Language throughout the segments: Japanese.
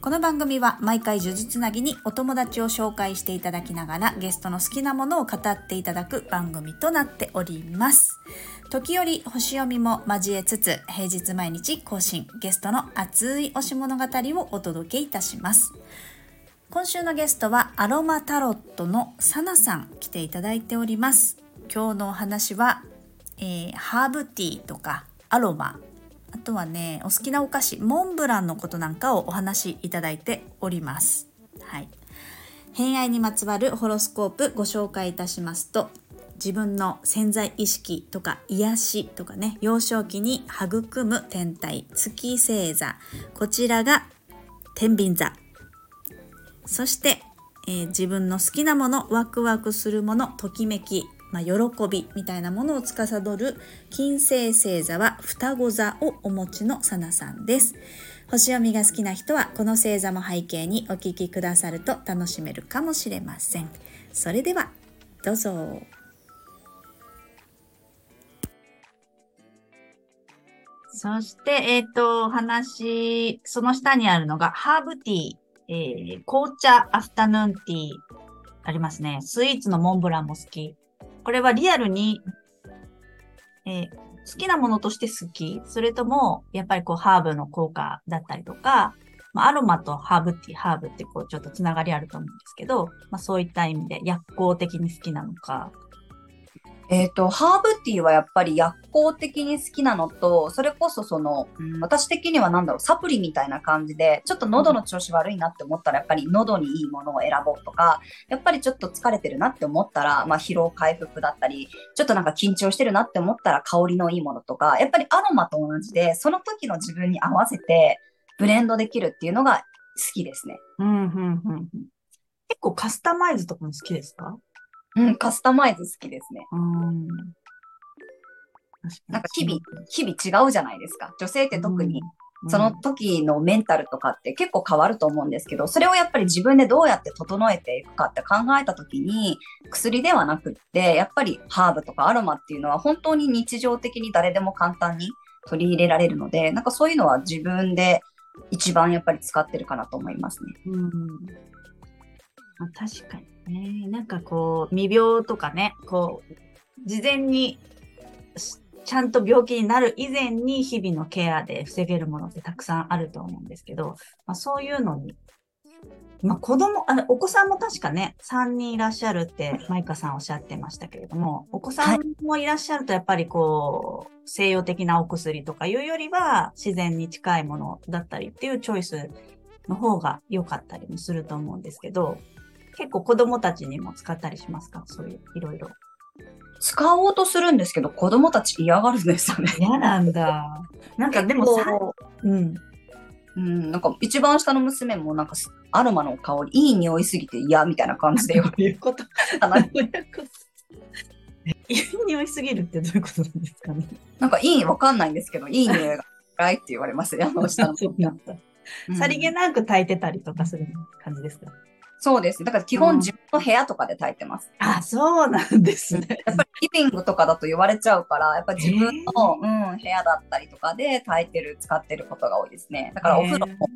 この番組は毎回呪術つなぎにお友達を紹介していただきながらゲストの好きなものを語っていただく番組となっております。時折星読みも交えつつ平日毎日更新ゲストの熱い推し物語をお届けいたします。今週のゲストはアロマタロットのサナさん来ていただいております。今日のお話は、えー、ハーブティーとかアロマあとはねお好きなお菓子モンブランのことなんかをお話しいただいております。はい。偏愛にまつわるホロスコープご紹介いたしますと自分の潜在意識とか癒しとかね幼少期に育む天体月星座こちらが天秤座。そして、えー、自分の好きなものワクワクするものときめき。まあ、喜びみたいなものを司る金星星座は双子座をお持ちのさなさんです。星読みが好きな人はこの星座も背景にお聞きくださると楽しめるかもしれません。それではどうぞ。そして、えっ、ー、と、話、その下にあるのが、ハーブティー、えー、紅茶アフタヌーンティー、ありますね。スイーツのモンブランも好き。これはリアルに、えー、好きなものとして好き。それとも、やっぱりこう、ハーブの効果だったりとか、まあ、アロマとハーブティー、ハーブってこう、ちょっとつながりあると思うんですけど、まあ、そういった意味で薬効的に好きなのか、えっ、ー、と、ハーブティーはやっぱり薬効的に好きなのと、それこそその、うん、私的にはなんだろう、サプリみたいな感じで、ちょっと喉の調子悪いなって思ったら、やっぱり喉にいいものを選ぼうとか、やっぱりちょっと疲れてるなって思ったら、まあ疲労回復だったり、ちょっとなんか緊張してるなって思ったら香りのいいものとか、やっぱりアロマと同じで、その時の自分に合わせてブレンドできるっていうのが好きですね。うん、うん、うん。結構カスタマイズとかも好きですか？うん、カスタマイズ好きですね。うんなんか日々、日々違うじゃないですか。女性って特に、その時のメンタルとかって結構変わると思うんですけど、それをやっぱり自分でどうやって整えていくかって考えた時に、薬ではなくって、やっぱりハーブとかアロマっていうのは本当に日常的に誰でも簡単に取り入れられるので、なんかそういうのは自分で一番やっぱり使ってるかなと思いますね。うん。確かに。ね、なんかこう、未病とかね、こう、事前に、ちゃんと病気になる以前に日々のケアで防げるものってたくさんあると思うんですけど、まあ、そういうのに、まあ、子供、あ、お子さんも確かね、3人いらっしゃるって、マイカさんおっしゃってましたけれども、お子さんもいらっしゃると、やっぱりこう、西洋的なお薬とかいうよりは、自然に近いものだったりっていうチョイスの方が良かったりもすると思うんですけど、結構子供たちにも使ったりしますか？そういういろいろ。使おうとするんですけど、子供たち嫌がるんですよね。嫌なんだ。なんかでもさ、うん。うん、なんか一番下の娘もなんかアロマの香り、いい匂いすぎて嫌みたいな感じで言われること。いい匂いすぎるってどういうことなんですかね？なんかいい、わかんないんですけど、いい匂いが辛いって言われますね、あの下の。さりげなく炊いてたりとかする感じですか、そうです。だから基本自分の部屋とかで炊いてます。あ、そうなんですね。やっぱりリビングとかだと言われちゃうから、やっぱり自分の、うん、部屋だったりとかで炊いてる、使ってることが多いですね。だからお風呂も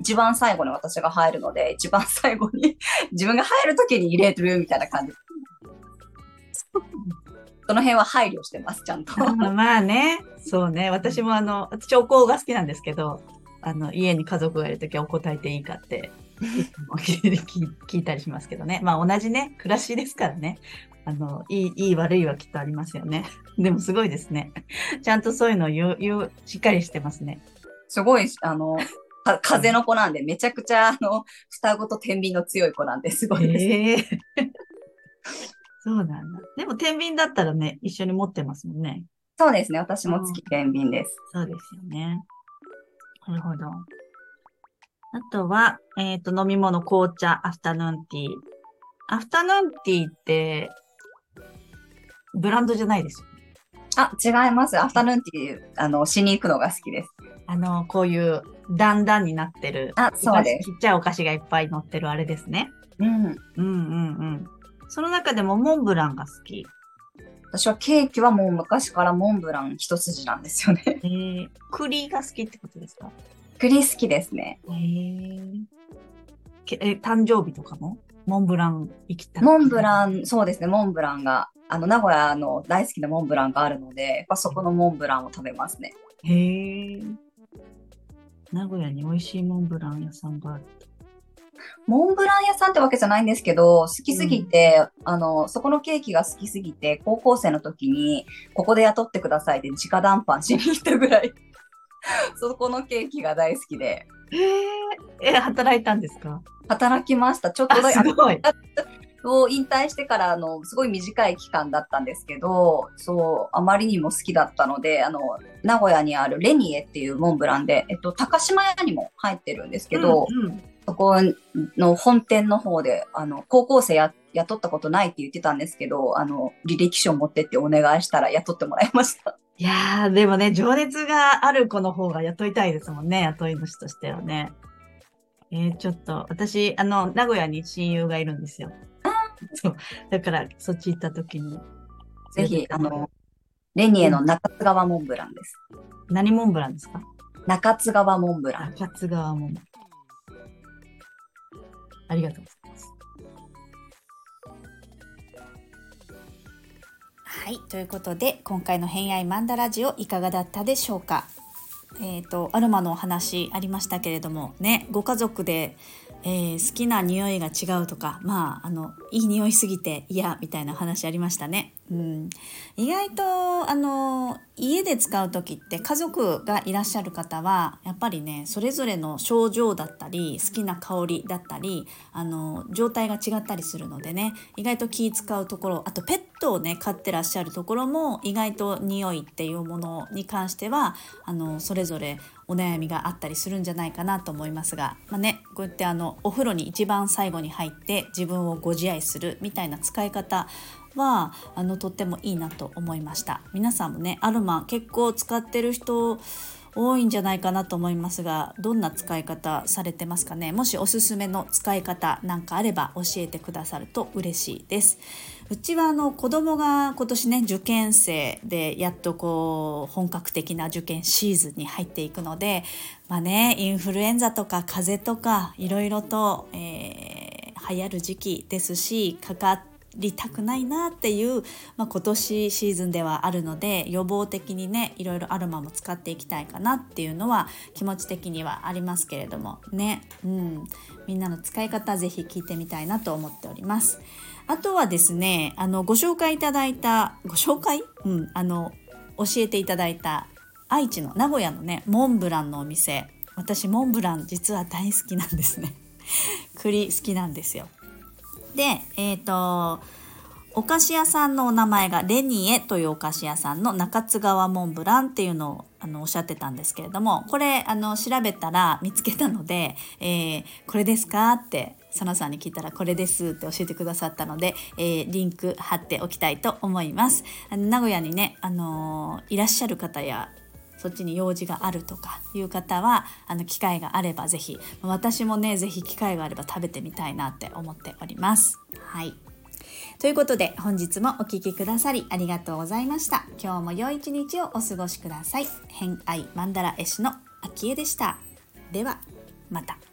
一番最後に私が入るので、一番最後に 自分が入るときに入れるみたいな感じ。その辺は配慮してます、ちゃんと。まあね、そうね。私もあの、私お香が好きなんですけど、あの、家に家族がいるときはお香炊いていいかって聞いたりしますけどね。まあ同じね、暮らしですからね。あの、いい、いい悪いはきっとありますよね。でもすごいですね。ちゃんとそういうのを言う、言う、しっかりしてますね。すごい、あの、か風の子なんで、めちゃくちゃ、あの、双子と天秤の強い子なんで、すごいです。えー、そうなんだ。でも天秤だったらね、一緒に持ってますもんね。そうですね。私も月天秤です。そうですよね。なるほど。あとは、えっ、ー、と、飲み物、紅茶、アフタヌーンティー。アフタヌーンティーって、ブランドじゃないですよあ、違います。アフタヌーンティー、あの、しに行くのが好きです。あの、こういう、段々になってる。あ、そうです。ちっちゃいお菓子がいっぱい乗ってるあれですね。うん。うんうんうん。その中でもモンブランが好き。私はケーキはもう昔からモンブラン一筋なんですよね。えー、栗が好きってことですか？栗好きですね。えー、けえ、誕生日とかも？モンブラン行きたい。モンブラン、そうですね、モンブランが、あの、名古屋の大好きなモンブランがあるので、やそこのモンブランを食べますね。へえ。名古屋に美味しいモンブラン屋さんがある。モンブラン屋さんってわけじゃないんですけど、好きすぎて、あの、そこのケーキが好きすぎて、高校生の時に、ここで雇ってくださいって直談判しに行ったぐらい、そこのケーキが大好きで、へえ。え、働いたんですか？働きました。ちょっとだあ、すごい。を引退してから、あの、すごい短い期間だったんですけど、そう、あまりにも好きだったので、あの、名古屋にあるレニエっていうモンブランで、えっと、高島屋にも入ってるんですけど、うんうんそこの本店の方で、あの、高校生や雇ったことないって言ってたんですけど、あの、履歴書持ってってお願いしたら雇ってもらいました。いやー、でもね、情熱がある子の方が雇いたいですもんね、雇い主としてはね。えー、ちょっと、私、あの、名古屋に親友がいるんですよ。そう。だから、そっち行った時に。ぜひ、あの、レニエの中津川モンブランです。何モンブランですか？中津川モンブラン。中津川モンブラン。ありがとうございます。はい、ということで今回の「偏愛マンダラジオ」いかがだったでしょうか？えー、とアロマのお話ありましたけれどもねご家族で、えー好きな匂いが違うとかまああのいい匂いすぎて嫌みたいな話ありましたね。うん、意外とあの家で使う時って家族がいらっしゃる方はやっぱりねそれぞれの症状だったり好きな香りだったりあの状態が違ったりするのでね意外と気使うところあとペットをね飼ってらっしゃるところも意外と匂いっていうものに関してはあのそれぞれお悩みがあったりするんじゃないかなと思いますが、まあね、こうやってあのお風呂に一番最後に入って自分をご自愛するみたいな使い方はあのとってもいいなと思いました。皆さんもねアロマ結構使ってる人多いんじゃないかなと思いますがどんな使い方されてますかね？もしおすすめの使い方なんかあれば教えてくださると嬉しいです。うちはあの子供が今年ね受験生でやっとこう本格的な受験シーズンに入っていくのでまあねインフルエンザとか風邪とかいろいろと、えー流行る時期ですしかかりたくないなっていう、まあ、今年シーズンではあるので予防的にねいろいろアロマも使っていきたいかなっていうのは気持ち的にはありますけれども。ね、うん、みんなの使い方ぜひ聞いてみたいなと思っております。あとはですねあのご紹介いただいたご紹介、うん、あの教えていただいた愛知の名古屋のねモンブランのお店。私モンブラン実は大好きなんですね。栗好きなんですよでえっ、とお菓子屋さんのお名前がレニエというお菓子屋さんの中津川モンブランっていうのをあのおっしゃってたんですけれどもこれあの調べたら見つけたので、えーこれですかってサナさんに聞いたらこれですって教えてくださったので、えーリンク貼っておきたいと思います。あの名古屋にね、あのーいらっしゃる方やそっちに用事があるとかいう方はあの機会があればぜひ私もねぜひ機会があれば食べてみたいなって思っております。はいということで本日もお聴きくださりありがとうございました。今日も良い一日をお過ごしください。偏愛マンダラ絵師の秋江でした。ではまた。